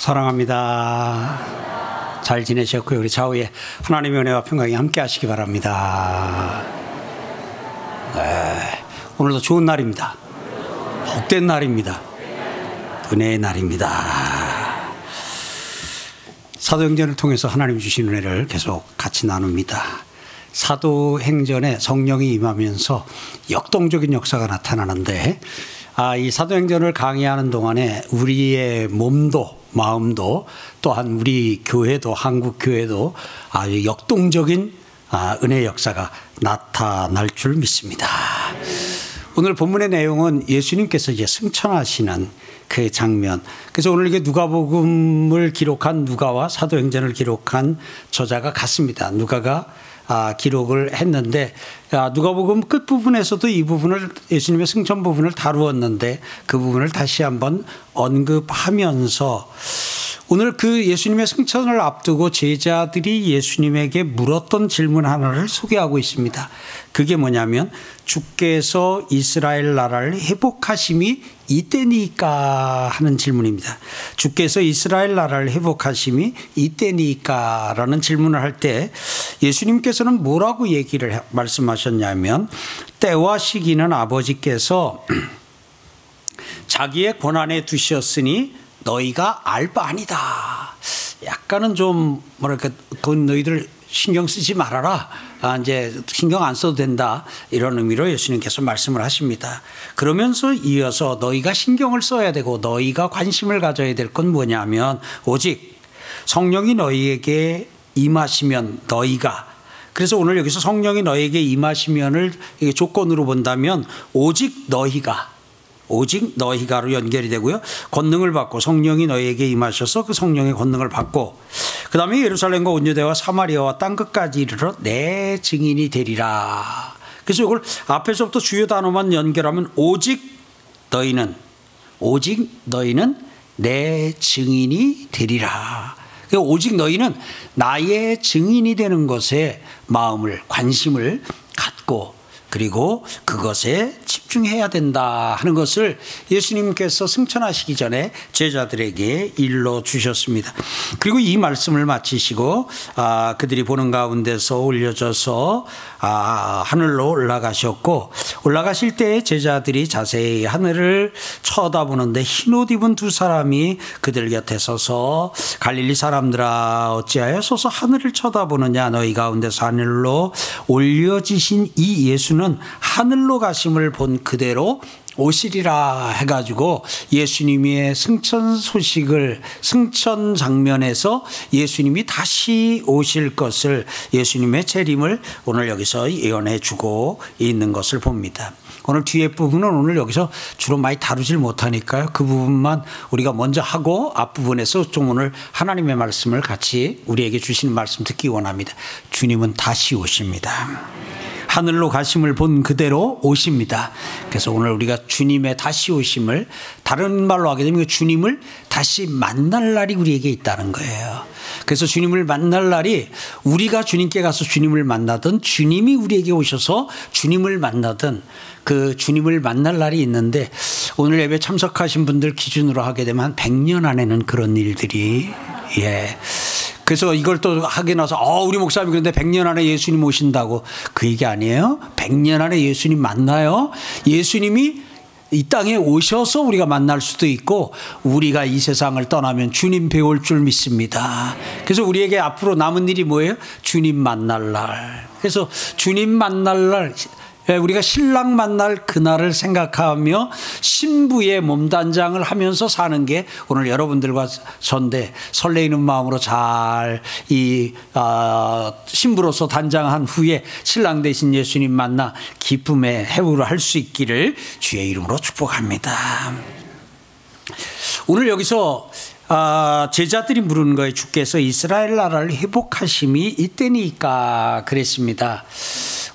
사랑합니다. 잘 지내셨고요. 우리 좌우에 하나님의 은혜와 평강이 함께 하시기 바랍니다. 네, 오늘도 좋은 날입니다. 복된 날입니다. 은혜의 날입니다. 사도행전을 통해서 하나님 주신 은혜를 계속 같이 나눕니다. 사도행전에 성령이 임하면서 역동적인 역사가 나타나는데 아, 이 사도행전을 강의하는 동안에 우리의 몸도 마음도 또한 우리 교회도 한국 교회도 아주 역동적인 아, 은혜 역사가 나타날 줄 믿습니다. 오늘 본문의 내용은 예수님께서 이제 승천하시는 그 장면. 그래서 오늘 이게 누가복음을 기록한 누가와 사도행전을 기록한 저자가 같습니다. 누가가 아, 기록을 했는데 아, 누가복음 끝 부분에서도 이 부분을 예수님의 승천 부분을 다루었는데 그 부분을 다시 한번 언급하면서 오늘 그 예수님의 승천을 앞두고 제자들이 예수님에게 물었던 질문 하나를 소개하고 있습니다. 그게 뭐냐면 주께서 이스라엘 나라를 회복하심이 이때니까 하는 질문입니다. 주께서 이스라엘 나라를 회복하심이 이때니까 라는 질문을 할 때 예수님께서는 뭐라고 얘기를 말씀하셨냐면 때와 시기는 아버지께서 자기의 권한에 두셨으니 너희가 알 바 아니다. 약간은 좀 뭐랄까 그건 너희들 신경 쓰지 말아라. 아, 이제 신경 안 써도 된다. 이런 의미로 예수님께서 말씀을 하십니다. 그러면서 이어서 너희가 신경을 써야 되고 너희가 관심을 가져야 될 건 뭐냐면 오직 성령이 너희에게 임하시면 너희가 그래서 오늘 여기서 성령이 너에게 임하시면을 조건으로 본다면 오직 너희가 오직 너희가로 연결이 되고요. 권능을 받고 성령이 너희에게 임하셔서 그 성령의 권능을 받고 그 다음에 예루살렘과 온유대와 사마리아와 땅 끝까지 이르러 내 증인이 되리라. 그래서 이걸 앞에서부터 주요 단어만 연결하면 오직 너희는 오직 너희는 내 증인이 되리라. 오직 너희는 나의 증인이 되는 것에 마음을 관심을 갖고 그리고 그것에 집중해야 된다 하는 것을 예수님께서 승천하시기 전에 제자들에게 일러 주셨습니다. 그리고 이 말씀을 마치시고 아, 그들이 보는 가운데서 올려져서 아, 하늘로 올라가셨고 올라가실 때 제자들이 자세히 하늘을 쳐다보는데 흰옷 입은 두 사람이 그들 곁에 서서 갈릴리 사람들아 어찌하여 서서 하늘을 쳐다보느냐 너희 가운데서 하늘로 올려지신 이 예수는 하늘로 가심을 본 그대로 오시리라 해가지고 예수님의 승천 소식을 승천 장면에서 예수님이 다시 오실 것을 예수님의 재림을 오늘 여기서 예언해 주고 있는 것을 봅니다. 오늘 뒤에 부분은 오늘 여기서 주로 많이 다루질 못하니까요. 그 부분만 우리가 먼저 하고 앞부분에서 좀 오늘 하나님의 말씀을 같이 우리에게 주시는 말씀 듣기 원합니다. 주님은 다시 오십니다. 하늘로 가심을 본 그대로 오십니다. 그래서 오늘 우리가 주님의 다시 오심을 다른 말로 하게 되면 주님을 다시 만날 날이 우리에게 있다는 거예요. 그래서 주님을 만날 날이 우리가 주님께 가서 주님을 만나든 주님이 우리에게 오셔서 주님을 만나든 그 주님을 만날 날이 있는데 오늘 예배 참석하신 분들 기준으로 하게 되면 한 100년 안에는 그런 일들이 예. 그래서 이걸 또 하게 나서 어 우리 목사님 그런데 100년 안에 예수님 오신다고 그 얘기 아니에요? 100년 안에 예수님 만나요? 예수님이 이 땅에 오셔서 우리가 만날 수도 있고 우리가 이 세상을 떠나면 주님 배울 줄 믿습니다. 그래서 우리에게 앞으로 남은 일이 뭐예요? 주님 만날 날. 그래서 주님 만날 날 예, 우리가 신랑 만날 그날을 생각하며 신부의 몸단장을 하면서 사는 게 오늘 여러분들과 전대 설레이는 마음으로 잘이 어, 신부로서 단장한 후에 신랑 대신 예수님 만나 기쁨의 해부를 할 수 있기를 주의 이름으로 축복합니다. 오늘 여기서 아, 제자들이 물은 거에 주께서 이스라엘 나라를 회복하심이 이때니까 그랬습니다.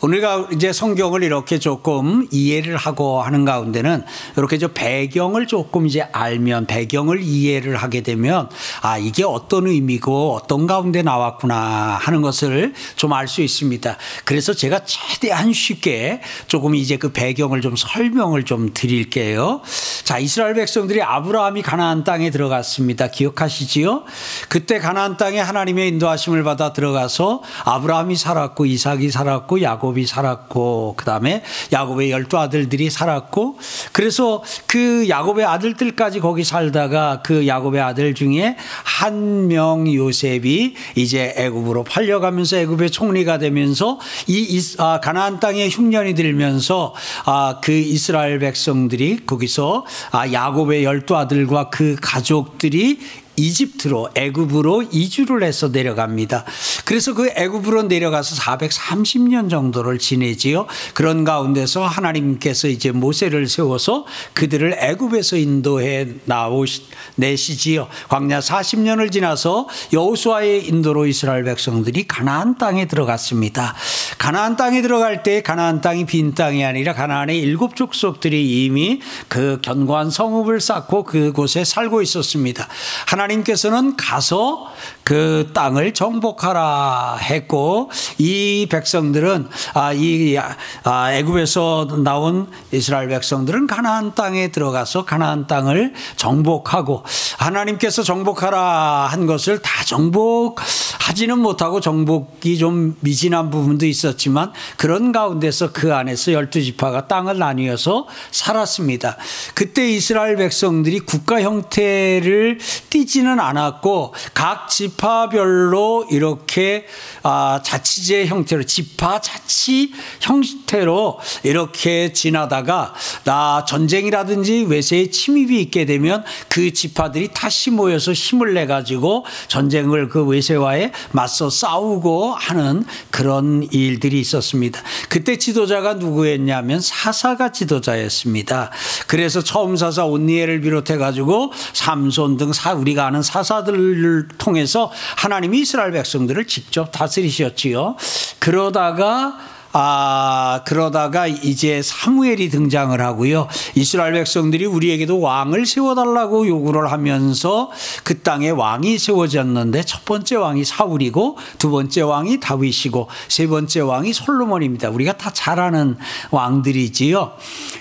우리가 이제 성경을 이렇게 조금 이해를 하고 하는 가운데는 이렇게 저 배경을 조금 이제 알면 배경을 이해를 하게 되면 아 이게 어떤 의미고 어떤 가운데 나왔구나 하는 것을 좀 알 수 있습니다. 그래서 제가 최대한 쉽게 조금 이제 그 배경을 좀 설명을 좀 드릴게요. 자 이스라엘 백성들이 아브라함이 가나안 땅에 들어갔습니다. 기억하시지요? 그때 가나안 땅에 하나님의 인도하심을 받아 들어가서 아브라함이 살았고 이삭이 살았고 야곱 이 살았고 그다음에 야곱의 열두 아들들이 살았고 그래서 그 야곱의 아들들까지 거기 살다가 그 야곱의 아들 중에 한 명 요셉이 이제 애굽으로 팔려가면서 애굽의 총리가 되면서 이 아, 가나안 땅에 흉년이 들면서 아, 그 이스라엘 백성들이 거기서 아, 야곱의 열두 아들과 그 가족들이 이집트로 애굽으로 이주를 해서 내려갑니다. 그래서 그 애굽으로 내려가서 430년 정도를 지내지요. 그런 가운데서 하나님께서 이제 모세를 세워서 그들을 애굽에서 인도해 나오시 내시지요. 광야 40년을 지나서 여호수아의 인도로 이스라엘 백성들이 가나안 땅에 들어갔습니다. 가나안 땅에 들어갈 때 가나안 땅이 빈 땅이 아니라 가나안의 일곱 족속들이 이미 그 견고한 성읍을 쌓고 그곳에 살고 있었습니다. 하나 하나님께서는 가서 그 땅을 정복하라 했고 이 백성들은 아 이 아, 애굽에서 나온 이스라엘 백성들은 가나안 땅에 들어가서 가나안 땅을 정복하고 하나님께서 정복하라 한 것을 다 정복하지는 못하고 정복이 좀 미진한 부분도 있 었지만 그런 가운데서 그 안에서 열두 지파가 땅을 나뉘어서 살았습니다. 그때 이스라엘 백성들이 국가 형태를 띠지는 않았고 각 집. 지파별로 이렇게 아, 자치제 형태로 지파 자치 형태로 이렇게 지나다가 나 전쟁이라든지 외세의 침입이 있게 되면 그 지파들이 다시 모여서 힘을 내 가지고 전쟁을 그 외세와에 맞서 싸우고 하는 그런 일 들이 있었습니다. 그때 지도자가 누구였냐면 사사가 지도자였습니다. 그래서 처음 사사 온니엘을 비롯해 가지고 삼손 등 사, 우리가 아는 사사들을 통해서 하나님이 이스라엘 백성들을 직접 다스리셨지요. 그러다가 아, 그러다가 이제 사무엘이 등장을 하고요. 이스라엘 백성들이 우리에게도 왕을 세워달라고 요구를 하면서 그 땅에 왕이 세워졌는데 첫 번째 왕이 사울이고 두 번째 왕이 다윗이고 세 번째 왕이 솔로몬입니다. 우리가 다 잘 아는 왕들이지요.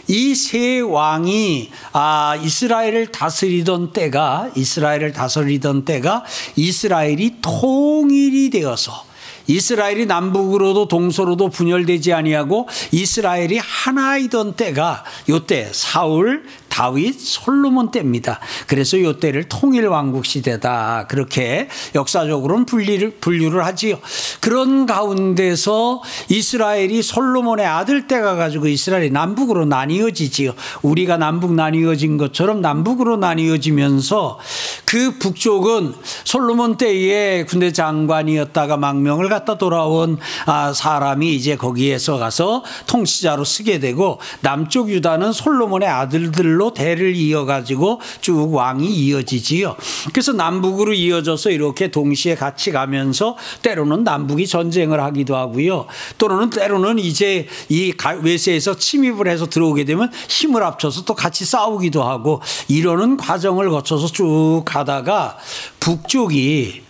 이 세 왕이 아, 이스라엘을 다스리던 때가 이스라엘을 다스리던 때가 이스라엘이 통일이 되어서 이스라엘이 남북으로도 동서로도 분열되지 아니하고 이스라엘이 하나이던 때가 요때 사울 다윗 솔로몬 때입니다. 그래서 요 때를 통일 왕국 시대다. 그렇게 역사적으로는 분리를 분류를 하지요. 그런 가운데서 이스라엘이 솔로몬의 아들 때가 가지고 이스라엘이 남북으로 나뉘어지지요. 우리가 남북 나뉘어진 것처럼 남북으로 나뉘어지면서 그 북쪽은 솔로몬 때에 군대 장관이었다가 망명을 갖다 돌아온 아, 사람이 이제 거기에서 가서 통치자로 쓰게 되고 남쪽 유다는 솔로몬의 아들들로 대로 대를 이어가지고 쭉 왕이 이어지지요. 그래서 남북으로 이어져서 이렇게 동시에 같이 가면서 때로는 남북이 전쟁을 하기도 하고요. 또는 때로는 이제 이 외세에서 침입을 해서 들어오게 되면 힘을 합쳐서 또 같이 싸우기도 하고 이러는 과정을 거쳐서 쭉 가다가 북쪽이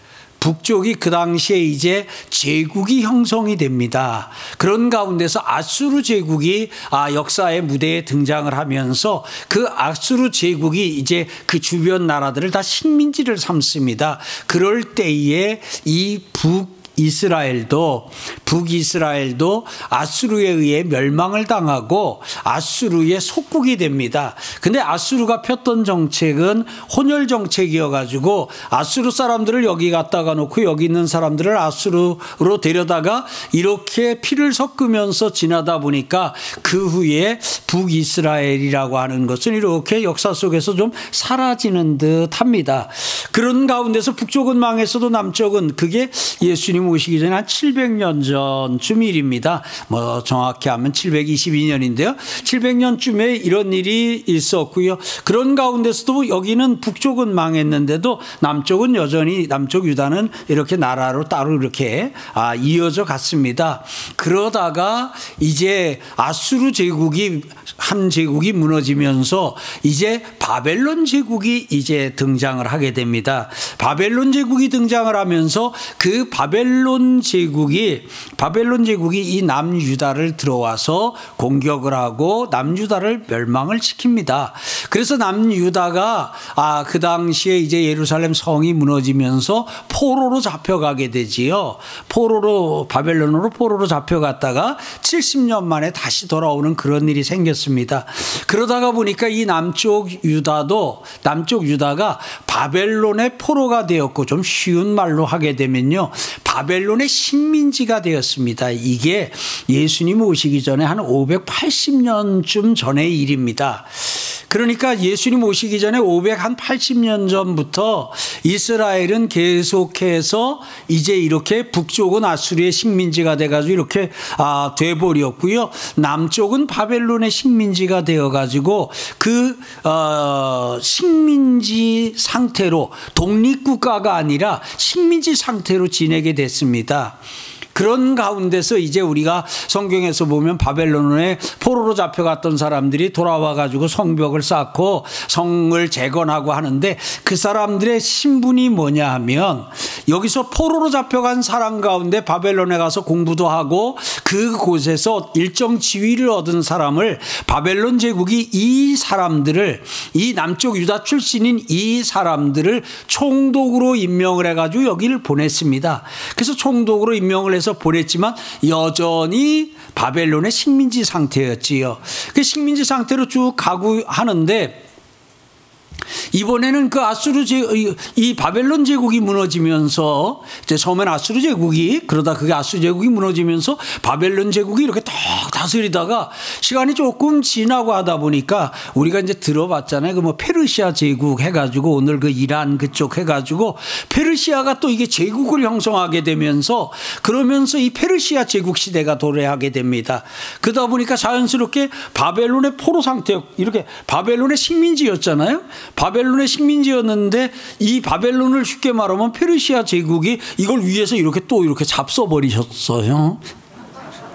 북쪽이 그 당시에 이제 제국이 형성이 됩니다. 그런 가운데서 아수르 제국이 아 역사의 무대에 등장을 하면서 그 아수르 제국이 이제 그 주변 나라들을 다 식민지를 삼습니다. 그럴 때에 이 북 이스라엘도 북이스라엘도 아수르에 의해 멸망을 당하고 아수르의 속국이 됩니다. 근데 아수르가 폈던 정책은 혼혈 정책이어 가지고 아수르 사람들을 여기 갖다가 놓고 여기 있는 사람들을 아수르로 데려다가 이렇게 피를 섞으면서 지나다 보니까 그 후에 북이스라엘이라고 하는 것은 이렇게 역사 속에서 좀 사라지는 듯 합니다. 그런 가운데서 북쪽은 망했어도 남쪽은 그게 예수님 오시기 전에 한 700년 전 700년쯤 일입니다. 뭐 정확히 하면 722년인데요. 700년쯤에 이런 일이 있었고요. 그런 가운데서도 여기는 북쪽은 망했는데도 남쪽은 여전히 남쪽 유다는 이렇게 나라로 따로 이렇게 아, 이어져 갔습니다. 그러다가 이제 아수르 제국이 한 제국이 무너지면서 이제 바벨론 제국이 이제 등장을 하게 됩니다. 바벨론 제국이 등장을 하면서 그 바벨론 제국이 바벨론 제국이 이 남유다를 들어와서 공격을 하고 남유다를 멸망을 시킵니다. 그래서 남유다가 아 그 당시에 이제 예루살렘 성이 무너지면서 포로로 잡혀가게 되지요. 포로로 바벨론으로 포로로 잡혀갔다가 70년 만에 다시 돌아오는 그런 일이 생겼습니다. 그러다가 보니까 이 남쪽 유다도 남쪽 유다가 바벨론의 포로가 되었고 좀 쉬운 말로 하게 되면요. 바 벨론의 식민지가 되었습니다. 이게 예수님 오시기 전에 한 580년쯤 전의 일입니다. 그러니까 예수님 오시기 전에 580년 전부터 이스라엘은 계속해서 이제 이렇게 북쪽은 아수리의 식민지가 돼가지고 이렇게 아, 돼버렸고요. 남쪽은 바벨론의 식민지가 되어가지고 그 어, 식민지 상태로 독립국가가 아니라 식민지 상태로 지내게 됐습니다. 있습니다. 그런 가운데서 이제 우리가 성경에서 보면 바벨론에 포로로 잡혀갔던 사람들이 돌아와 가지고 성벽을 쌓고 성을 재건하고 하는데 그 사람들의 신분이 뭐냐 하면 여기서 포로로 잡혀간 사람 가운데 바벨론에 가서 공부도 하고 그곳에서 일정 지위를 얻은 사람을 바벨론 제국이 이 사람들을 이 남쪽 유다 출신인 이 사람들을 총독으로 임명을 해 가지고 여기를 보냈습니다. 그래서 총독으로 임명을 해서 해서 보냈지만 여전히 바벨론의 식민지 상태였지요. 그 식민지 상태로 쭉 가고 하는데 이번에는 그 아수르 제, 이 바벨론 제국이 무너지면서 이제 처음엔 아수르 제국이 그러다 그게 아수르 제국이 무너지면서 바벨론 제국이 이렇게 딱 다스리다가 시간이 조금 지나고 하다 보니까 우리가 이제 들어봤잖아요. 그 뭐 페르시아 제국 해가지고 오늘 그 이란 그쪽 해가지고 페르시아가 또 이게 제국을 형성하게 되면서 그러면서 이 페르시아 제국 시대가 도래하게 됩니다. 그러다 보니까 자연스럽게 바벨론의 포로 상태 이렇게 바벨론의 식민지였잖아요. 바벨론의 식민지였는데 이 바벨론을 쉽게 말하면 페르시아 제국이 이걸 위해서 이렇게 또 이렇게 잡숴 버리셨어요.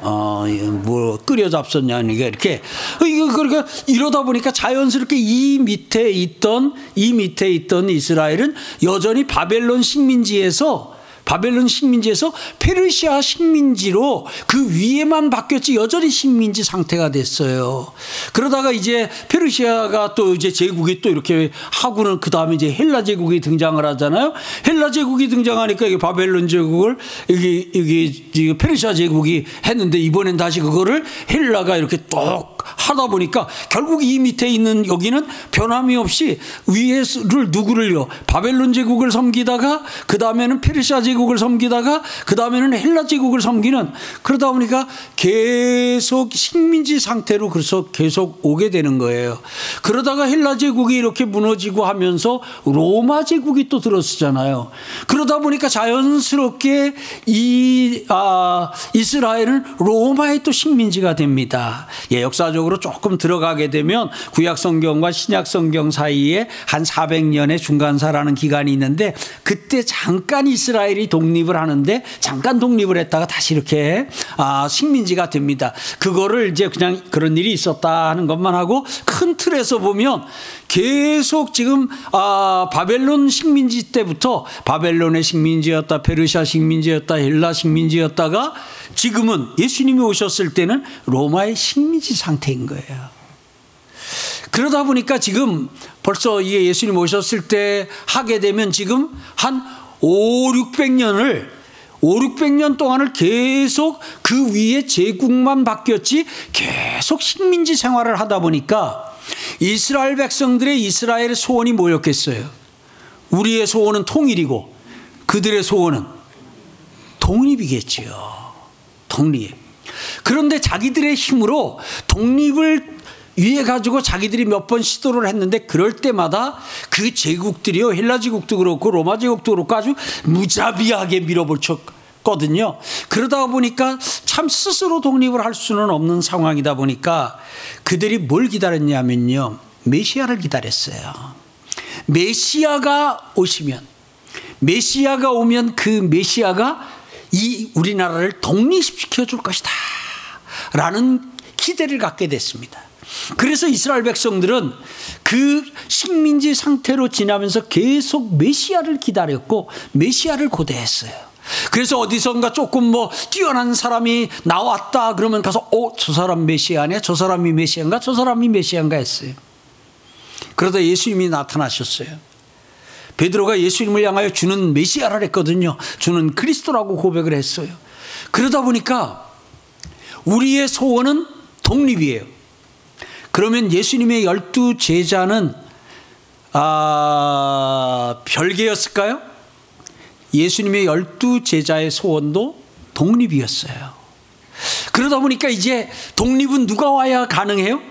어, 뭐, 끓여 잡섰냐, 이게 이렇게. 이거, 그러니까 이러다 보니까 자연스럽게 이 밑에 있던, 이 밑에 있던 이스라엘은 여전히 바벨론 식민지에서 바벨론 식민지에서 페르시아 식민지로 그 위에만 바뀌었지 여전히 식민지 상태가 됐어요. 그러다가 이제 페르시아가 또 이제 제국이 또 이렇게 하고는 그 다음에 이제 헬라 제국이 등장을 하잖아요. 헬라 제국이 등장하니까 이게 바벨론 제국을 여기 여기 페르시아 제국이 했는데 이번엔 다시 그거를 헬라가 이렇게 똑 하다 보니까 결국 이 밑에 있는 여기는 변함이 없이 위에를 누구를요 바벨론 제국을 섬기다가 그 다음에는 페르시아 제국 제국을 섬기다가 그 다음에는 헬라 제국을 섬기는 그러다 보니까 계속 식민지 상태로 그래서 계속 오게 되는 거예요. 그러다가 헬라 제국이 이렇게 무너지고 하면서 로마 제국이 또 들어서잖아요. 그러다 보니까 자연스럽게 이 아, 이스라엘은 로마의 또 식민지가 됩니다. 예, 역사 적으로 조금 들어가게 되면 구약 성경과 신약 성경 사이에 한 400년의 중간사라는 기간이 있는데 그때 잠깐 이스라엘이 독립을 하는데 잠깐 독립을 했다가 다시 이렇게 아, 식민지가 됩니다. 그거를 이제 그냥 그런 일이 있었다 하는 것만 하고 큰 틀에서 보면 계속 지금 아, 바벨론 식민지 때부터 바벨론의 식민지였다, 페르시아 식민지였다, 헬라 식민지였다가 지금은 예수님이 오셨을 때는 로마의 식민지 상태인 거예요. 그러다 보니까 지금 벌써 이게 예수님 오셨을 때 하게 되면 지금 한 5, 600년을 5, 600년 동안을 계속 그 위에 제국만 바뀌었지 계속 식민지 생활을 하다 보니까 이스라엘 백성들의 이스라엘의 소원이 뭐였겠어요? 우리의 소원은 통일이고 그들의 소원은 독립이겠지요. 독립. 그런데 자기들의 힘으로 독립을 위해 가지고 자기들이 몇 번 시도를 했는데 그럴 때마다 그 제국들이요 헬라 제국도 그렇고 로마 제국도 그렇고 아주 무자비하게 밀어붙여 거든요. 그러다 보니까 참 스스로 독립을 할 수는 없는 상황이다 보니까 그들이 뭘 기다렸냐면요. 메시아를 기다렸어요. 메시아가 오시면 메시아가 오면 그 메시아가 이 우리나라를 독립시켜 줄 것이다. 라는 기대를 갖게 됐습니다. 그래서 이스라엘 백성들은 그 식민지 상태로 지나면서 계속 메시아를 기다렸고 메시아를 고대했어요. 그래서 어디선가 조금 뭐 뛰어난 사람이 나왔다 그러면 가서 어, 저 사람 메시아네? 저 사람이 메시아인가? 저 사람이 메시아인가 했어요. 그러다 예수님이 나타나셨어요. 베드로가 예수님을 향하여 주는 메시아를 했거든요. 주는 그리스도라고 고백을 했어요. 그러다 보니까 우리의 소원은 독립이에요. 그러면 예수님의 열두 제자는 아, 별개였을까요? 예수님의 열두 제자의 소원도 독립이었어요. 그러다 보니까 이제 독립은 누가 와야 가능해요?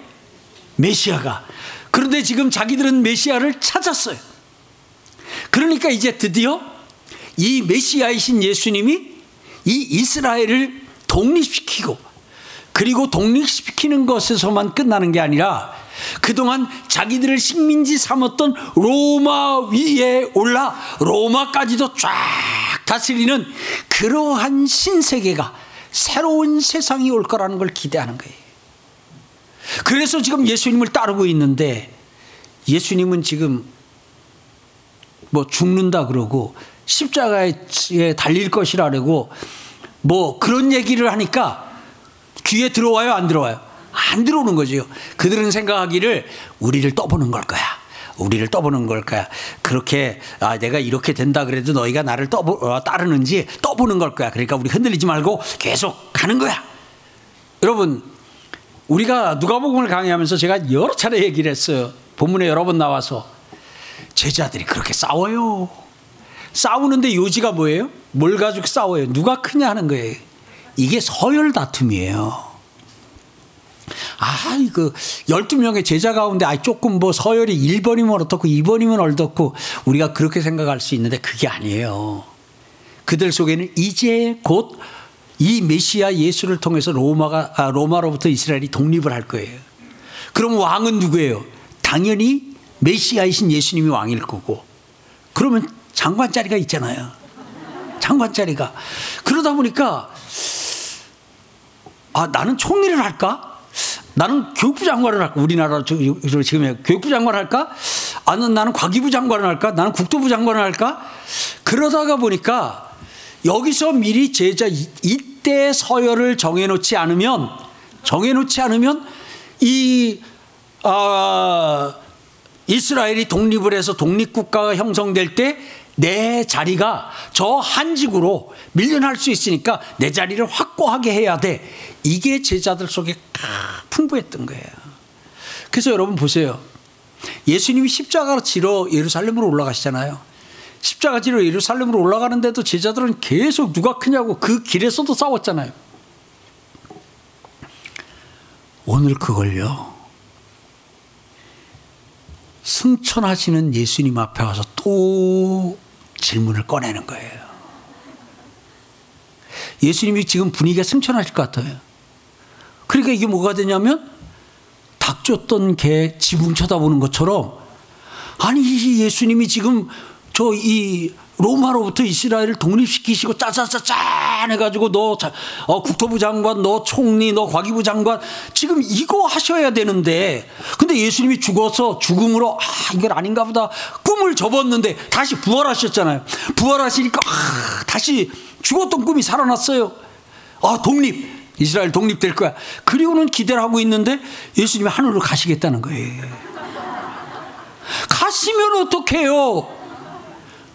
메시아가. 그런데 지금 자기들은 메시아를 찾았어요. 그러니까 이제 드디어 이 메시아이신 예수님이 이 이스라엘을 독립시키고 그리고 독립시키는 것에서만 끝나는 게 아니라 그동안 자기들을 식민지 삼았던 로마 위에 올라 로마까지도 쫙 다스리는 그러한 신세계가 새로운 세상이 올 거라는 걸 기대하는 거예요. 그래서 지금 예수님을 따르고 있는데 예수님은 지금 뭐 죽는다 그러고 십자가에 달릴 것이라고 뭐 그런 얘기를 하니까 귀에 들어와요 안 들어와요? 안 들어오는 거죠. 그들은 생각하기를 우리를 떠보는 걸 거야. 우리를 떠보는 걸 거야. 그렇게 아, 내가 이렇게 된다 그래도 너희가 나를 떠보, 어, 따르는지 떠보는 걸 거야. 그러니까 우리 흔들리지 말고 계속 가는 거야. 여러분 우리가 누가복음을 강의하면서 제가 여러 차례 얘기를 했어요. 본문에 여러 번 나와서 제자들이 그렇게 싸워요. 싸우는데 요지가 뭐예요? 뭘 가지고 싸워요? 누가 크냐 하는 거예요. 이게 서열 다툼이에요. 아, 이거 12명의 제자 가운데 아 조금 뭐 서열이 1번이면 어떻고 2번이면 어떻고 우리가 그렇게 생각할 수 있는데 그게 아니에요. 그들 속에는 이제 곧 이 메시아 예수를 통해서 로마가 아, 로마로부터 이스라엘이 독립을 할 거예요. 그럼 왕은 누구예요? 당연히 메시아이신 예수님이 왕일 거고 그러면 장관 자리가 있잖아요. 장관 자리가 그러다 보니까 아 나는 총리를 할까? 나는 교육부 장관을 할까? 우리나라 지금 교육부 장관을 할까? 아는 나는 과기부 장관을 할까? 나는 국토부 장관을 할까? 그러다가 보니까 여기서 미리 제자 이때 서열을 정해놓지 않으면 정해놓지 않으면 이 아, 이스라엘이 독립을 해서 독립국가가 형성될 때 내 자리가 저 한직으로 밀려날 수 있으니까 내 자리를 확고하게 해야 돼. 이게 제자들 속에 풍부했던 거예요. 그래서 여러분 보세요. 예수님이 십자가로 지러 예루살렘으로 올라가시잖아요. 십자가 지러 예루살렘으로 올라가는데도 제자들은 계속 누가 크냐고 그 길에서도 싸웠잖아요. 오늘 그걸요. 승천하시는 예수님 앞에 와서 또 질문을 꺼내는 거예요. 예수님이 지금 분위기가 승천하실 것 같아요. 그러니까 이게 뭐가 되냐면 닭 쫓던 개 지붕 쳐다보는 것처럼 아니 예수님이 지금 저 이 로마로부터 이스라엘을 독립시키시고 짜자짜짠 해가지고 너 어, 국토부 장관, 너 총리, 너 과기부 장관 지금 이거 하셔야 되는데 근데 예수님이 죽어서 죽음으로 아 이건 아닌가 보다 꿈을 접었는데 다시 부활하셨잖아요. 부활하시니까 아, 다시 죽었던 꿈이 살아났어요. 아 독립 이스라엘 독립될 거야. 그리고는 기대를 하고 있는데 예수님이 하늘로 가시겠다는 거예요. 가시면 어떡해요?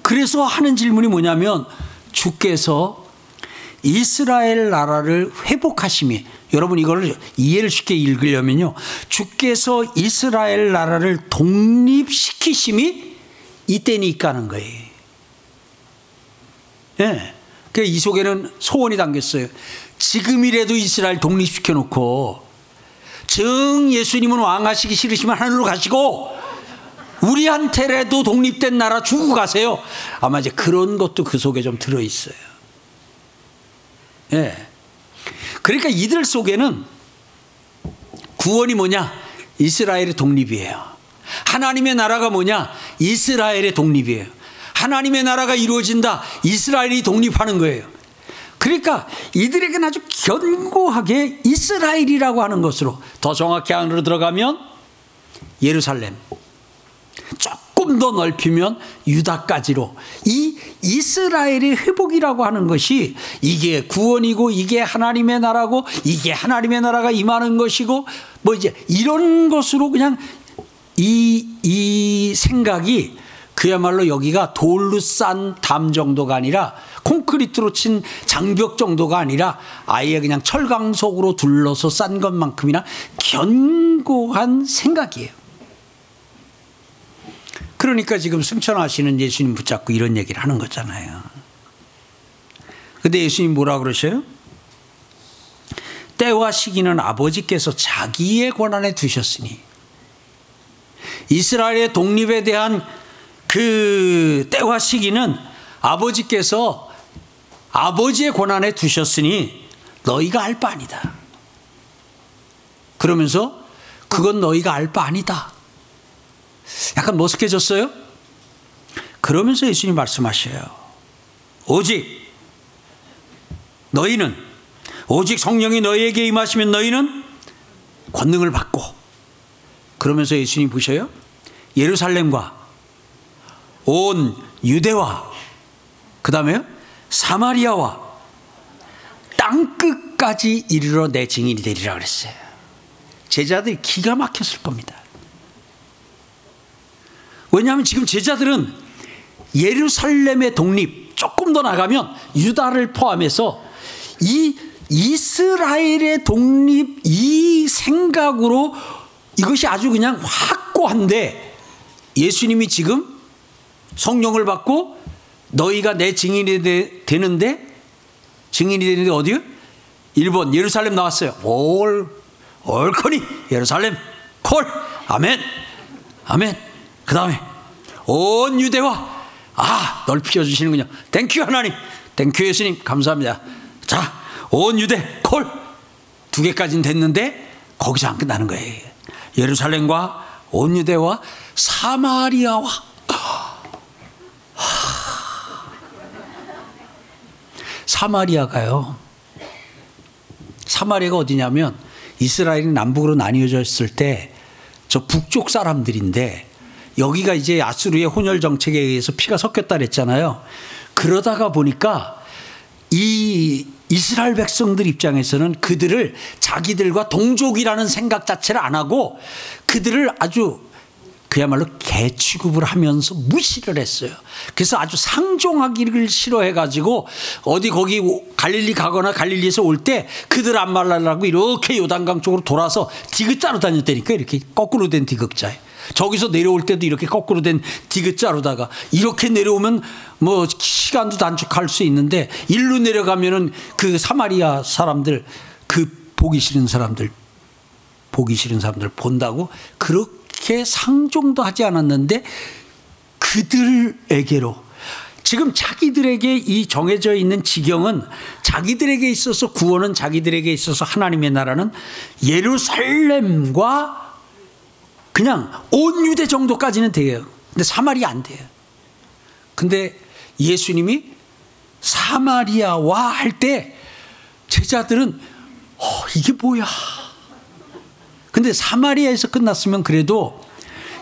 그래서 하는 질문이 뭐냐면 주께서 이스라엘 나라를 회복하심이 여러분 이걸 이해를 쉽게 읽으려면요. 주께서 이스라엘 나라를 독립시키심이 이때니까 하는 거예요. 예. 네. 그이 속에는 소원이 담겼어요. 지금이라도 이스라엘 독립시켜 놓고 정 예수님은 왕하시기 싫으시면 하늘로 가시고 우리한테라도 독립된 나라 주고 가세요. 아마 이제 그런 것도 그 속에 좀 들어 있어요. 예. 그러니까 이들 속에는 구원이 뭐냐? 이스라엘의 독립이에요. 하나님의 나라가 뭐냐? 이스라엘의 독립이에요. 하나님의 나라가 이루어진다. 이스라엘이 독립하는 거예요. 그러니까 이들에게는 아주 견고하게 이스라엘이라고 하는 것으로 더 정확히 안으로 들어가면 예루살렘. 조금 더 넓히면 유다까지로 이 이스라엘의 회복이라고 하는 것이 이게 구원이고 이게 하나님의 나라고 이게 하나님의 나라가 임하는 것이고 뭐 이제 이런 것으로 그냥 이, 이 생각이 그야말로 여기가 돌로 싼 담 정도가 아니라 콘크리트로 친 장벽 정도가 아니라 아예 그냥 철강석으로 둘러서 싼 것만큼이나 견고한 생각이에요. 그러니까 지금 승천하시는 예수님 붙잡고 이런 얘기를 하는 거잖아요. 근데 예수님 뭐라 그러셔요? 때와 시기는 아버지께서 자기의 권한에 두셨으니 이스라엘의 독립에 대한 그 때와 시기는 아버지께서 아버지의 권한에 두셨으니 너희가 알 바 아니다. 그러면서 그건 너희가 알 바 아니다. 약간 머쓱해졌어요? 그러면서 예수님 말씀하셔요. 오직 너희는 오직 성령이 너희에게 임하시면 너희는 권능을 받고 그러면서 예수님 보셔요. 예루살렘과 온 유대와 그 다음에 사마리아와 땅 끝까지 이르러 내 증인이 되리라 그랬어요. 제자들이 기가 막혔을 겁니다. 왜냐하면 지금 제자들은 예루살렘의 독립 조금 더 나가면 유다를 포함해서 이 이스라엘의 독립 이 생각으로 이것이 아주 그냥 확고한데 예수님이 지금 성령을 받고 너희가 내 증인이 되, 는데 증인이 되는데 어디요? 1번 예루살렘 나왔어요. 올 올커니 예루살렘 call 아멘 아멘 그 다음에 온 유대와 아 넓혀 주시는군요. Thank you 하나님, thank you 예수님 감사합니다. 자, 온 유대 call 두 개까지는 됐는데 거기서 안 끝나는 거예요. 예루살렘과 온 유대와 사마리아와 사마리아가요. 사마리아가 어디냐면 이스라엘이 남북으로 나뉘어졌을 때 저 북쪽 사람들인데 여기가 이제 아수르의 혼혈 정책에 의해서 피가 섞였다 그랬잖아요. 그러다가 보니까 이 이스라엘 백성들 입장에서는 그들을 자기들과 동족이라는 생각 자체를 안 하고 그들을 아주 그야말로 개 취급을 하면서 무시를 했어요. 그래서 아주 상종하기를 싫어해가지고 어디 거기 갈릴리 가거나 갈릴리에서 올 때 그들 안 말라라고 이렇게 요단강 쪽으로 돌아서 디귿자로 다녔다니까 이렇게 거꾸로 된 디귿자에. 저기서 내려올 때도 이렇게 거꾸로 된 디귿자로다가 이렇게 내려오면 뭐 시간도 단축할 수 있는데 일로 내려가면은 그 사마리아 사람들 그 보기 싫은 사람들 보기 싫은 사람들 본다고 그렇게 상종도 하지 않았는데 그들에게로. 지금 자기들에게 이 정해져 있는 지경은 자기들에게 있어서 구원은 자기들에게 있어서 하나님의 나라는 예루살렘과 그냥 온 유대 정도까지는 돼요. 근데 사마리아 안 돼요. 근데 예수님이 사마리아와 할 때 제자들은 어, 이게 뭐야? 근데 사마리아에서 끝났으면 그래도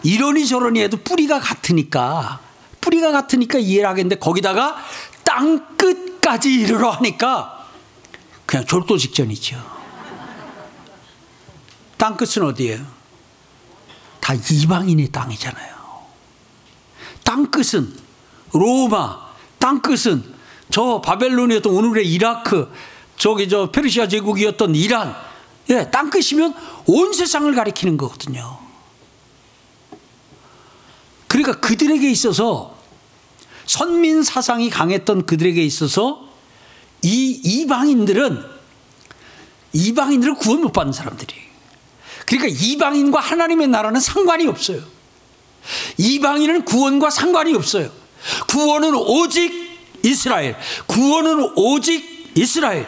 이러니 저러니 해도 뿌리가 같으니까 뿌리가 같으니까 이해를 하겠는데 거기다가 땅 끝까지 이르러 하니까 그냥 졸도 직전이죠. 땅 끝은 어디예요? 다 이방인의 땅이잖아요. 땅 끝은 로마, 땅 끝은 저 바벨론이었던 오늘의 이라크, 저기 저 페르시아 제국이었던 이란, 예, 땅 끝이면 온 세상을 가리키는 거거든요. 그러니까 그들에게 있어서 선민 사상이 강했던 그들에게 있어서 이 이방인들은 이방인들을 구원 못 받는 사람들이 그러니까 이방인과 하나님의 나라는 상관이 없어요. 이방인은 구원과 상관이 없어요. 구원은 오직 이스라엘. 구원은 오직 이스라엘.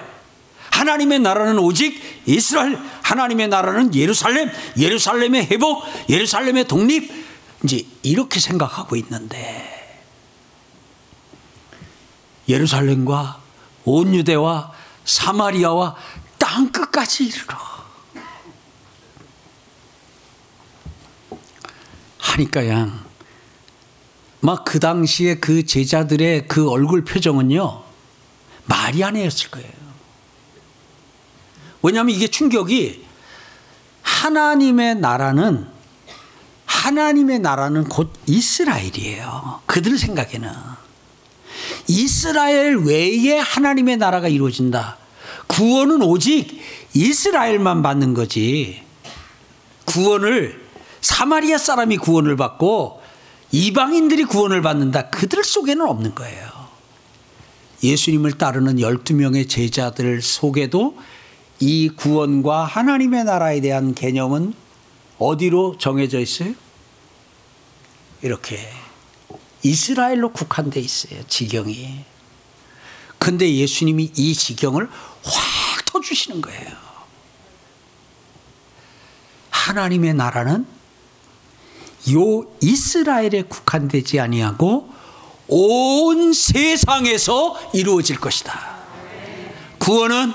하나님의 나라는 오직 이스라엘, 하나님의 나라는 예루살렘, 예루살렘의 회복, 예루살렘의 독립, 이제 이렇게 생각하고 있는데 예루살렘과 온 유대와 사마리아와 땅 끝까지 이르러 하니까 양. 막그 당시에 그 제자들의 그 얼굴 표정은요, 말이 아니었을 거예요. 왜냐하면 이게 충격이 하나님의 나라는 하나님의 나라는 곧 이스라엘이에요. 그들 생각에는. 이스라엘 외에 하나님의 나라가 이루어진다. 구원은 오직 이스라엘만 받는 거지. 구원을 사마리아 사람이 구원을 받고 이방인들이 구원을 받는다. 그들 속에는 없는 거예요. 예수님을 따르는 12명의 제자들 속에도 이 구원과 하나님의 나라에 대한 개념은 어디로 정해져 있어요? 이렇게 이스라엘로 국한돼 있어요. 지경이. 근데 예수님이 이 지경을 확 터주시는 거예요. 하나님의 나라는 요 이스라엘에 국한되지 아니하고 온 세상에서 이루어질 것이다. 구원은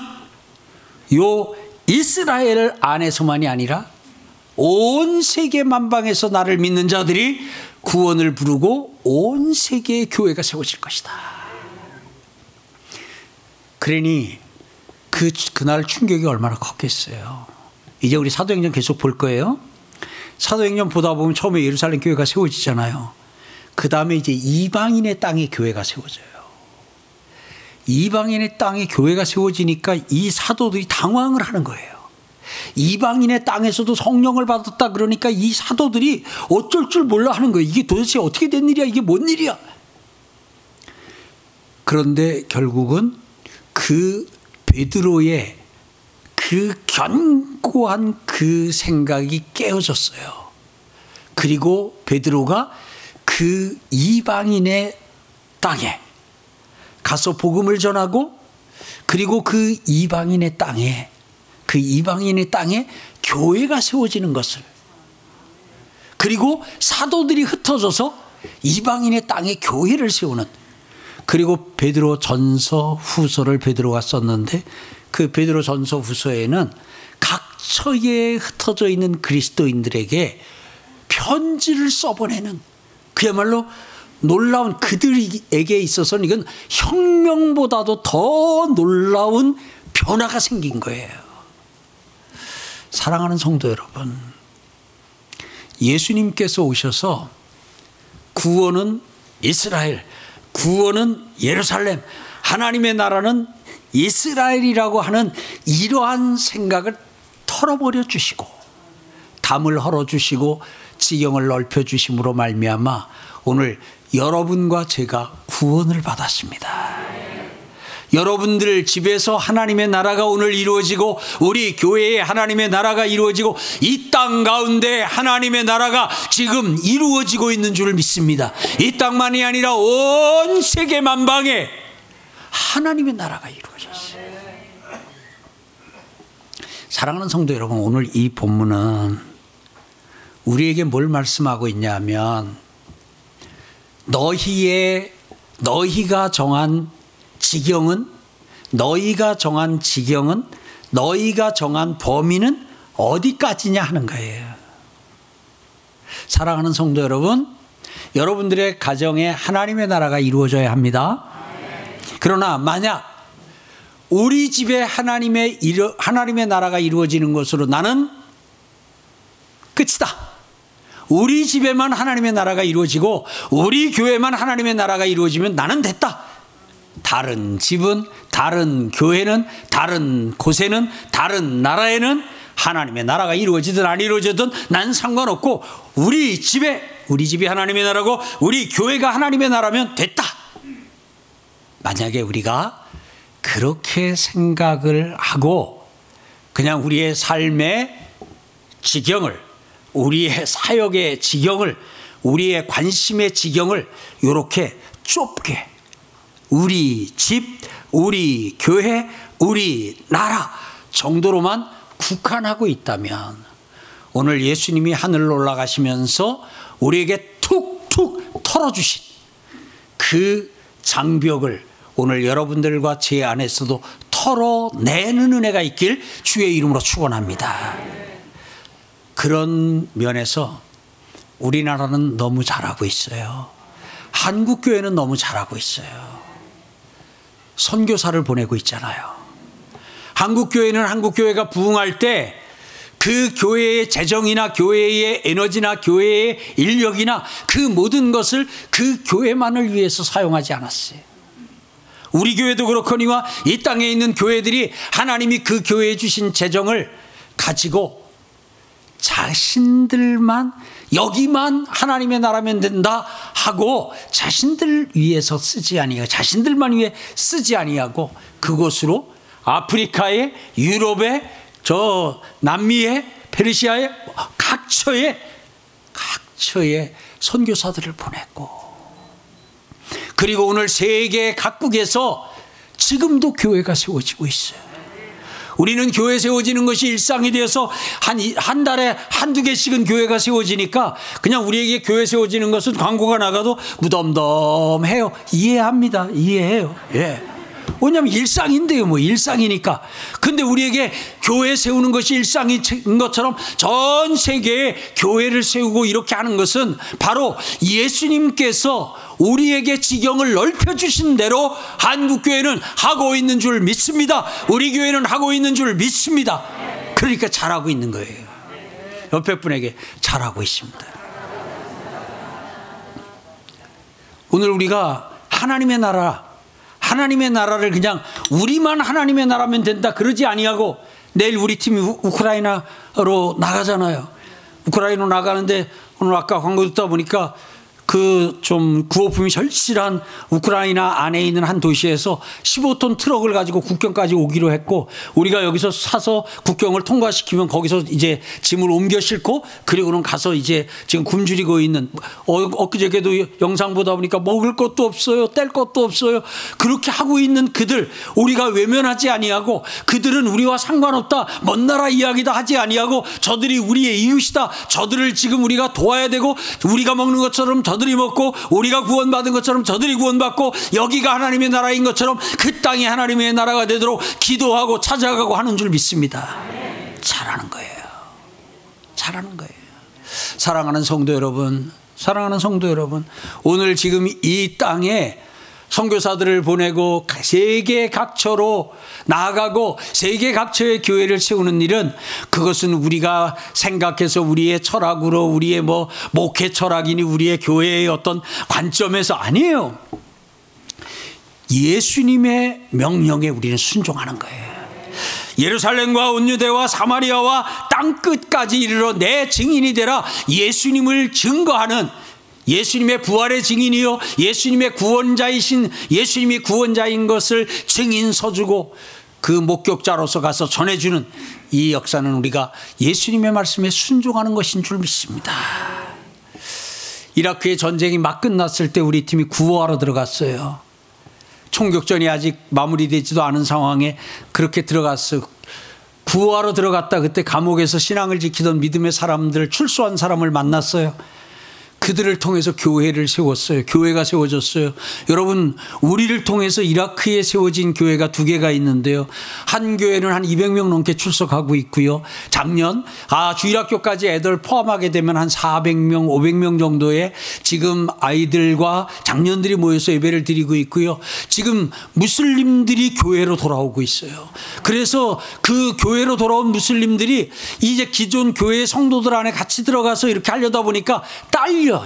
요 이스라엘 안에서만이 아니라 온 세계 만방에서 나를 믿는 자들이 구원을 부르고 온 세계의 교회가 세워질 것이다. 그러니 그 그날 충격이 얼마나 컸겠어요. 이제 우리 사도행전 계속 볼 거예요. 사도행전 보다 보면 처음에 예루살렘 교회가 세워지잖아요. 그 다음에 이제 이방인의 땅에 교회가 세워져요. 이방인의 땅에 교회가 세워지니까 이 사도들이 당황을 하는 거예요. 이방인의 땅에서도 성령을 받았다 그러니까 이 사도들이 어쩔 줄 몰라 하는 거예요. 이게 도대체 어떻게 된 일이야? 이게 뭔 일이야? 그런데 결국은 그 베드로의 그 견고한 그 생각이 깨어졌어요. 그리고 베드로가 그 이방인의 땅에 가서 복음을 전하고 그리고 그 이방인의 땅에 그 이방인의 땅에 교회가 세워지는 것을 그리고 사도들이 흩어져서 이방인의 땅에 교회를 세우는 그리고 베드로 전서 후서를 베드로가 썼는데 그 베드로 전서 후서에는 각 처에 흩어져 있는 그리스도인들에게 편지를 써보내는 그야말로 놀라운 그들에게 있어서는 이건 혁명보다도 더 놀라운 변화가 생긴 거예요. 사랑하는 성도 여러분, 예수님께서 오셔서 구원은 이스라엘, 구원은 예루살렘, 하나님의 나라는 이스라엘이라고 하는 이러한 생각을 털어버려 주시고 담을 헐어 주시고 지경을 넓혀 주심으로 말미암아 오늘 여러분과 제가 구원을 받았습니다. 여러분들 집에서 하나님의 나라가 오늘 이루어지고 우리 교회에 하나님의 나라가 이루어지고 이 땅 가운데 하나님의 나라가 지금 이루어지고 있는 줄 믿습니다. 이 땅만이 아니라 온 세계 만방에 하나님의 나라가 이루어졌어요. 사랑하는 성도 여러분, 오늘 이 본문은 우리에게 뭘 말씀하고 있냐면 너희의 너희가 정한 지경은 너희가 정한 지경은 너희가 정한 범위는 어디까지냐 하는 거예요. 사랑하는 성도 여러분, 여러분들의 가정에 하나님의 나라가 이루어져야 합니다. 그러나 만약 우리 집에 하나님의 이루, 하나님의 나라가 이루어지는 것으로 나는 끝이다. 우리 집에만 하나님의 나라가 이루어지고 우리 교회만 하나님의 나라가 이루어지면 나는 됐다. 다른 집은, 다른 교회는, 다른 곳에는, 다른 나라에는 하나님의 나라가 이루어지든 안 이루어지든 난 상관없고 우리 집에, 우리 집이 하나님의 나라고 우리 교회가 하나님의 나라면 됐다. 만약에 우리가 그렇게 생각을 하고 그냥 우리의 삶의 지경을, 우리의 사역의 지경을, 우리의 관심의 지경을 이렇게 좁게 우리 집, 우리 교회, 우리 나라 정도로만 국한하고 있다면 오늘 예수님이 하늘로 올라가시면서 우리에게 툭툭 털어주신 그 장벽을 오늘 여러분들과 제 안에서도 털어내는 은혜가 있길 주의 이름으로 축원합니다. 그런 면에서 우리나라는 너무 잘하고 있어요. 한국 교회는 너무 잘하고 있어요. 선교사를 보내고 있잖아요. 한국 교회는 한국 교회가 부흥할 때 그 교회의 재정이나 교회의 에너지나 교회의 인력이나 그 모든 것을 그 교회만을 위해서 사용하지 않았어요. 우리 교회도 그렇거니와 이 땅에 있는 교회들이 하나님이 그 교회에 주신 재정을 가지고 자신들만 여기만 하나님의 나라면 된다 하고 자신들 위해서 쓰지 아니하고 자신들만 위해 쓰지 아니하고 그곳으로 아프리카에 유럽에 저 남미에 페르시아에 각처에 각처에 선교사들을 보냈고 그리고 오늘 세계 각국에서 지금도 교회가 세워지고 있어요. 우리는 교회 세워지는 것이 일상이 되어서 한, 한 달에 한두 개씩은 교회가 세워지니까 그냥 우리에게 교회 세워지는 것은 광고가 나가도 무덤덤해요. 이해합니다. 이해해요. 예. 왜냐하면 일상인데요, 뭐 일상이니까. 근데 우리에게 교회 세우는 것이 일상인 것처럼 전 세계에 교회를 세우고 이렇게 하는 것은 바로 예수님께서 우리에게 지경을 넓혀 주신 대로 한국 교회는 하고 있는 줄 믿습니다. 우리 교회는 하고 있는 줄 믿습니다. 그러니까 잘하고 있는 거예요. 옆에 분에게 잘하고 있습니다. 오늘 우리가 하나님의 나라, 하나님의 나라를 그냥 우리만 하나님의 나라면 된다 그러지 아니하고 내일 우리 팀이 우 크라이나로 나가잖아요. 우크라이나로 나가는데 오늘 아까 광고 듣다 보니까 그 좀 구호품이 절실한 우크라이나 안에 있는 한 도시에서 15톤 트럭을 가지고 국경까지 오기로 했고 우리가 여기서 사서 국경을 통과시키면 거기서 이제 짐을 옮겨 싣고 그리고는 가서 이제 지금 굶주리고 있는 어, 엊그저께도 영상 보다 보니까 먹을 것도 없어요. 뗄 것도 없어요. 그렇게 하고 있는 그들 우리가 외면하지 아니하고 그들은 우리와 상관없다. 먼 나라 이야기다 하지 아니하고 저들이 우리의 이웃이다. 저들을 지금 우리가 도와야 되고 우리가 먹는 것처럼 저 저들이 먹고 우리가 구원받은 것처럼 저들이 구원받고 여기가 하나님의 나라인 것처럼 그 땅이 하나님의 나라가 되도록 기도하고 찾아가고 하는 줄 믿습니다. 잘하는 거예요. 잘하는 거예요. 사랑하는 성도 여러분, 사랑하는 성도 여러분, 오늘 지금 이 땅에 선교사들을 보내고 세계 각처로 나아가고 세계 각처의 교회를 세우는 일은 그것은 우리가 생각해서 우리의 철학으로 우리의 뭐 목회 철학이니 우리의 교회의 어떤 관점에서 아니에요. 예수님의 명령에 우리는 순종하는 거예요. 예루살렘과 온유대와 사마리아와 땅 끝까지 이르러 내 증인이 되라 예수님을 증거하는 예수님의 부활의 증인이요. 예수님의 구원자이신 예수님이 구원자인 것을 증인 서주고 그 목격자로서 가서 전해주는 이 역사는 우리가 예수님의 말씀에 순종하는 것인 줄 믿습니다. 이라크의 전쟁이 막 끝났을 때 우리 팀이 구호하러 들어갔어요. 총격전이 아직 마무리되지도 않은 상황에 그렇게 들어갔어요. 구호하러 들어갔다 그때 감옥에서 신앙을 지키던 믿음의 사람들 출소한 사람을 만났어요. 그들을 통해서 교회를 세웠어요. 교회가 세워졌어요. 여러분, 우리를 통해서 이라크에 세워진 교회가 두 개가 있는데요. 한 교회는 한 200명 넘게 출석하고 있고요. 작년, 아, 주일학교까지 애들 포함하게 되면 한 400명, 500명 정도의 지금 아이들과 장년들이 모여서 예배를 드리고 있고요. 지금 무슬림들이 교회로 돌아오고 있어요. 그래서 그 교회로 돌아온 무슬림들이 이제 기존 교회 성도들 안에 같이 들어가서 이렇게 하려다 보니까 딸려.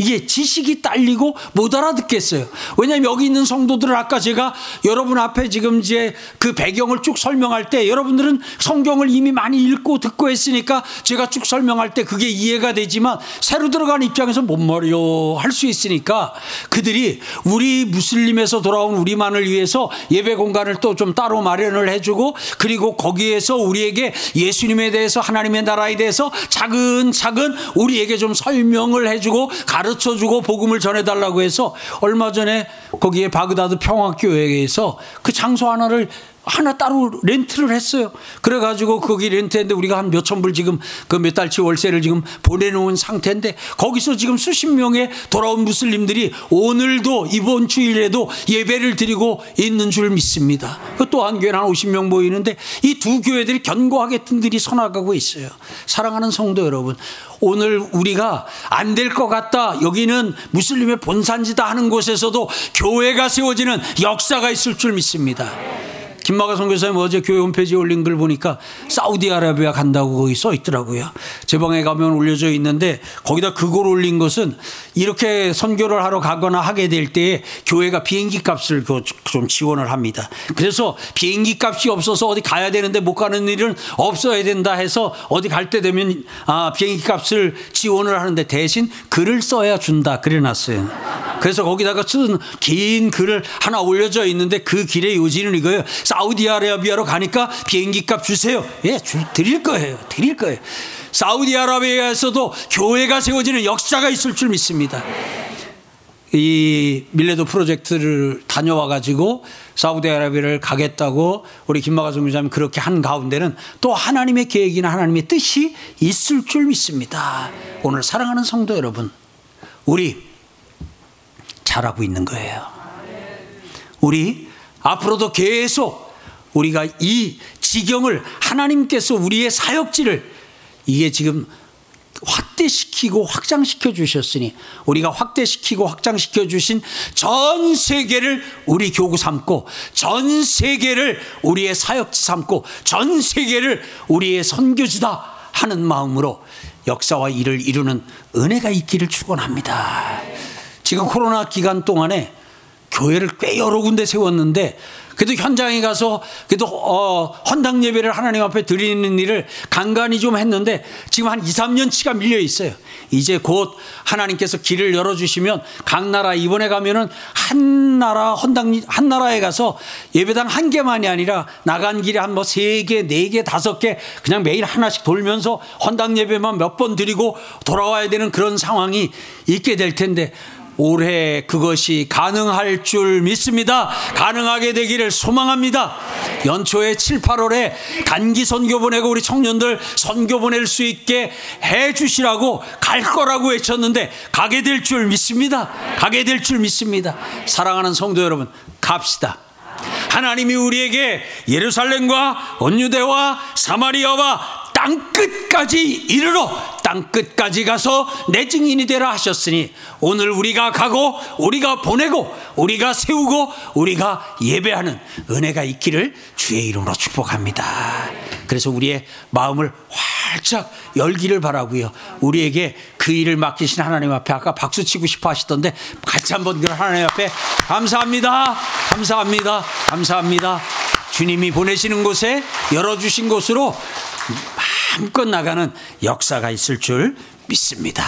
이게 지식이 딸리고 못 알아듣겠어요. 왜냐하면 여기 있는 성도들은 아까 제가 여러분 앞에 지금 이제 그 배경을 쭉 설명할 때 여러분들은 성경을 이미 많이 읽고 듣고 했으니까 제가 쭉 설명할 때 그게 이해가 되지만 새로 들어간 입장에서 못 말이요 할 수 있으니까 그들이 우리 무슬림에서 돌아온 우리만을 위해서 예배 공간을 또 좀 따로 마련을 해주고 그리고 거기에서 우리에게 예수님에 대해서 하나님의 나라에 대해서 차근차근 우리에게 좀 설명을 해주고 가르 가르쳐 주고 복음을 전해 달라고 해서 얼마 전에 거기에 바그다드 평화교회에서 그 장소 하나를 하나 따로 렌트를 했어요. 그래가지고 거기 렌트했는데 우리가 한 몇천 불 지금 그 몇 달치 월세를 지금 보내놓은 상태인데 거기서 지금 수십 명의 돌아온 무슬림들이 오늘도 이번 주일에도 예배를 드리고 있는 줄 믿습니다. 그 또한 교회 한 50명 모이는데 이 두 교회들이 견고하게 든들이 서나가고 있어요. 사랑하는 성도 여러분. 오늘 우리가 안 될 것 같다. 여기는 무슬림의 본산지다 하는 곳에서도 교회가 세워지는 역사가 있을 줄 믿습니다. 김마가 선교사님 어제 교회 홈페이지에 올린 글 보니까 사우디아라비아 간다고 거기 써 있더라고요. 제 방에 가면 올려져 있는데 거기다 그걸 올린 것은 이렇게 선교를 하러 가거나 하게 될 때에 교회가 비행기 값을 그좀 지원을 합니다. 그래서 비행기 값이 없어서 어디 가야 되는데 못 가는 일은 없어야 된다 해서 어디 갈 때 되면 아, 비행기 값을 지원을 하는데 대신 글을 써야 준다. 그래놨어요. 그래서 거기다가 쓴 긴 글을 하나 올려져 있는데 그 길의 요지는 이거예요. 사우디아라비아로 가니까 비행기 값 주세요. 예, 줄, 드릴 거예요. 드릴 거예요. 사우디아라비아에서도 교회가 세워지는 역사가 있을 줄 믿습니다. 이 밀레도 프로젝트를 다녀와 가지고 사우디아라비아를 가겠다고 우리 김마가 선교사님 그렇게 한 가운데는 또 하나님의 계획이나 하나님의 뜻이 있을 줄 믿습니다. 오늘 사랑하는 성도 여러분, 우리 잘하고 있는 거예요. 우리 앞으로도 계속 우리가 이 지경을 하나님께서 우리의 사역지를 이게 지금 확대시키고 확장시켜 주셨으니 우리가 확대시키고 확장시켜 주신 전 세계를 우리 교구 삼고 전 세계를 우리의 사역지 삼고 전 세계를 우리의 선교지다 하는 마음으로 역사와 일을 이루는 은혜가 있기를 축원합니다. 지금 코로나 기간 동안에 교회를 꽤 여러 군데 세웠는데 그래도 현장에 가서 그래도 어, 헌당 예배를 하나님 앞에 드리는 일을 간간히 좀 했는데 지금 한 2, 3년치가 밀려 있어요. 이제 곧 하나님께서 길을 열어 주시면 각 나라 이번에 가면은 한 나라 헌당 한 나라에 가서 예배당 한 개만이 아니라 나간 길에 한 뭐 세 개, 네 개, 다섯 개 그냥 매일 하나씩 돌면서 헌당 예배만 몇 번 드리고 돌아와야 되는 그런 상황이 있게 될 텐데 올해 그것이 가능할 줄 믿습니다. 가능하게 되기를 소망합니다. 연초에 7, 8월에 단기 선교 보내고 우리 청년들 선교 보낼 수 있게 해 주시라고 갈 거라고 외쳤는데 가게 될 줄 믿습니다. 가게 될 줄 믿습니다. 사랑하는 성도 여러분, 갑시다. 하나님이 우리에게 예루살렘과 온유대와 사마리아와 땅 끝까지 이르러 땅 끝까지 가서 내 증인이 되라 하셨으니 오늘 우리가 가고 우리가 보내고 우리가 세우고 우리가 예배하는 은혜가 있기를 주의 이름으로 축복합니다. 그래서 우리의 마음을 활짝 열기를 바라고요. 우리에게 그 일을 맡기신 하나님 앞에 아까 박수 치고 싶어 하시던데 같이 한번 그 하나님 앞에 감사합니다. 감사합니다. 감사합니다. 주님이 보내시는 곳에 열어주신 곳으로 마음껏 나가는 역사가 있을 줄 믿습니다.